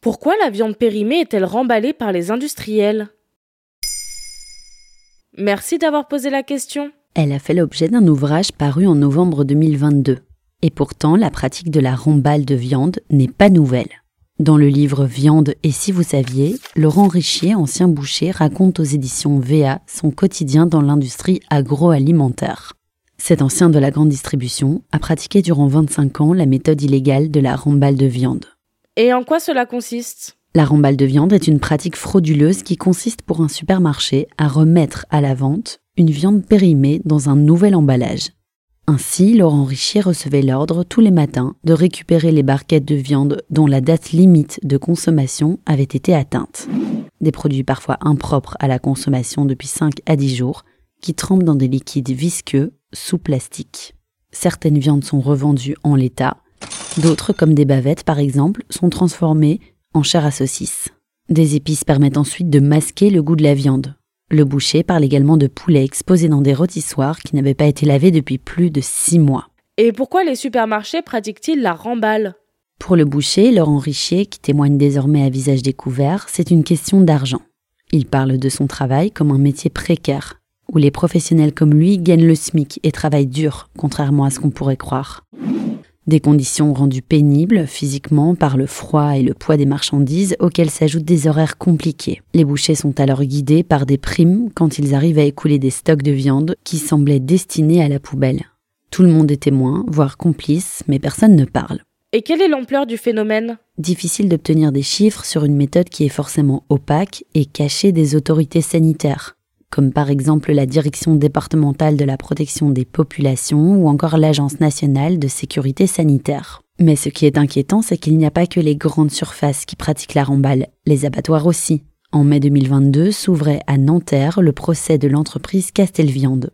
Pourquoi la viande périmée est-elle remballée par les industriels? Merci d'avoir posé la question. Elle a fait l'objet d'un ouvrage paru en novembre 2022. Et pourtant, la pratique de la remballe de viande n'est pas nouvelle. Dans le livre Viande et si vous saviez, Laurent Richier, ancien boucher, raconte aux éditions VA son quotidien dans l'industrie agroalimentaire. Cet ancien de la grande distribution a pratiqué durant 25 ans la méthode illégale de la remballe de viande. Et en quoi cela consiste? La remballe de viande est une pratique frauduleuse qui consiste pour un supermarché à remettre à la vente une viande périmée dans un nouvel emballage. Ainsi, Laurent Richier recevait l'ordre tous les matins de récupérer les barquettes de viande dont la date limite de consommation avait été atteinte. Des produits parfois impropres à la consommation depuis 5 à 10 jours, qui trempent dans des liquides visqueux sous plastique. Certaines viandes sont revendues en l'état, d'autres, comme des bavettes par exemple, sont transformées en chair à saucisse. Des épices permettent ensuite de masquer le goût de la viande, le boucher parle également de poulets exposés dans des rôtissoirs qui n'avaient pas été lavés depuis plus de six mois. Et pourquoi les supermarchés pratiquent-ils la remballe Pour le boucher, Laurent Richier, qui témoigne désormais à visage découvert, c'est une question d'argent. Il parle de son travail comme un métier précaire, où les professionnels comme lui gagnent le SMIC et travaillent dur, contrairement à ce qu'on pourrait croire. Des conditions rendues pénibles physiquement par le froid et le poids des marchandises auxquelles s'ajoutent des horaires compliqués. Les bouchers sont alors guidés par des primes quand ils arrivent à écouler des stocks de viande qui semblaient destinés à la poubelle. Tout le monde est témoin, voire complice, mais personne ne parle. Et quelle est l'ampleur du phénomène? Difficile d'obtenir des chiffres sur une méthode qui est forcément opaque et cachée des autorités sanitaires comme par exemple la Direction départementale de la protection des populations ou encore l'Agence nationale de sécurité sanitaire. Mais ce qui est inquiétant, c'est qu'il n'y a pas que les grandes surfaces qui pratiquent la remballe, les abattoirs aussi. En mai 2022 s'ouvrait à Nanterre le procès de l'entreprise Castelviande.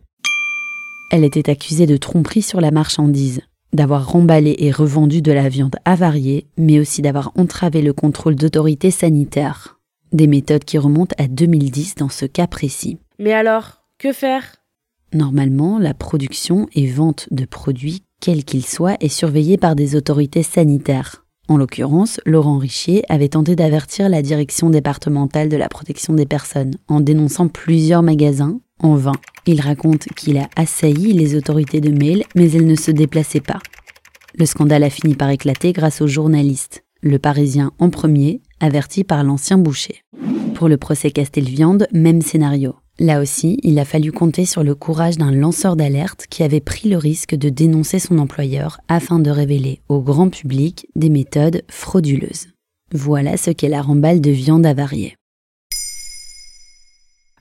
Elle était accusée de tromperie sur la marchandise, d'avoir remballé et revendu de la viande avariée, mais aussi d'avoir entravé le contrôle d'autorités sanitaires. Des méthodes qui remontent à 2010 dans ce cas précis. Mais alors, que faire? Normalement, la production et vente de produits, quels qu'ils soient, est surveillée par des autorités sanitaires. En l'occurrence, Laurent Richier avait tenté d'avertir la direction départementale de la protection des personnes en dénonçant plusieurs magasins en vain. Il raconte qu'il a assailli les autorités de mail, mais elles ne se déplaçaient pas. Le scandale a fini par éclater grâce aux journalistes. Le Parisien en premier, averti par l'ancien boucher. Pour le procès Castelviande, même scénario. Là aussi, il a fallu compter sur le courage d'un lanceur d'alerte qui avait pris le risque de dénoncer son employeur afin de révéler au grand public des méthodes frauduleuses. Voilà ce qu'est la remballe de viande avariée.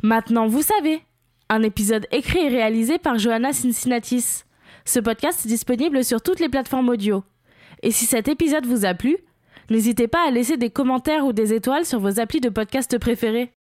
Maintenant, vous savez. Un épisode écrit et réalisé par Johanna Cincinnatis. Ce podcast est disponible sur toutes les plateformes audio. Et si cet épisode vous a plu, n'hésitez pas à laisser des commentaires ou des étoiles sur vos applis de podcast préférés.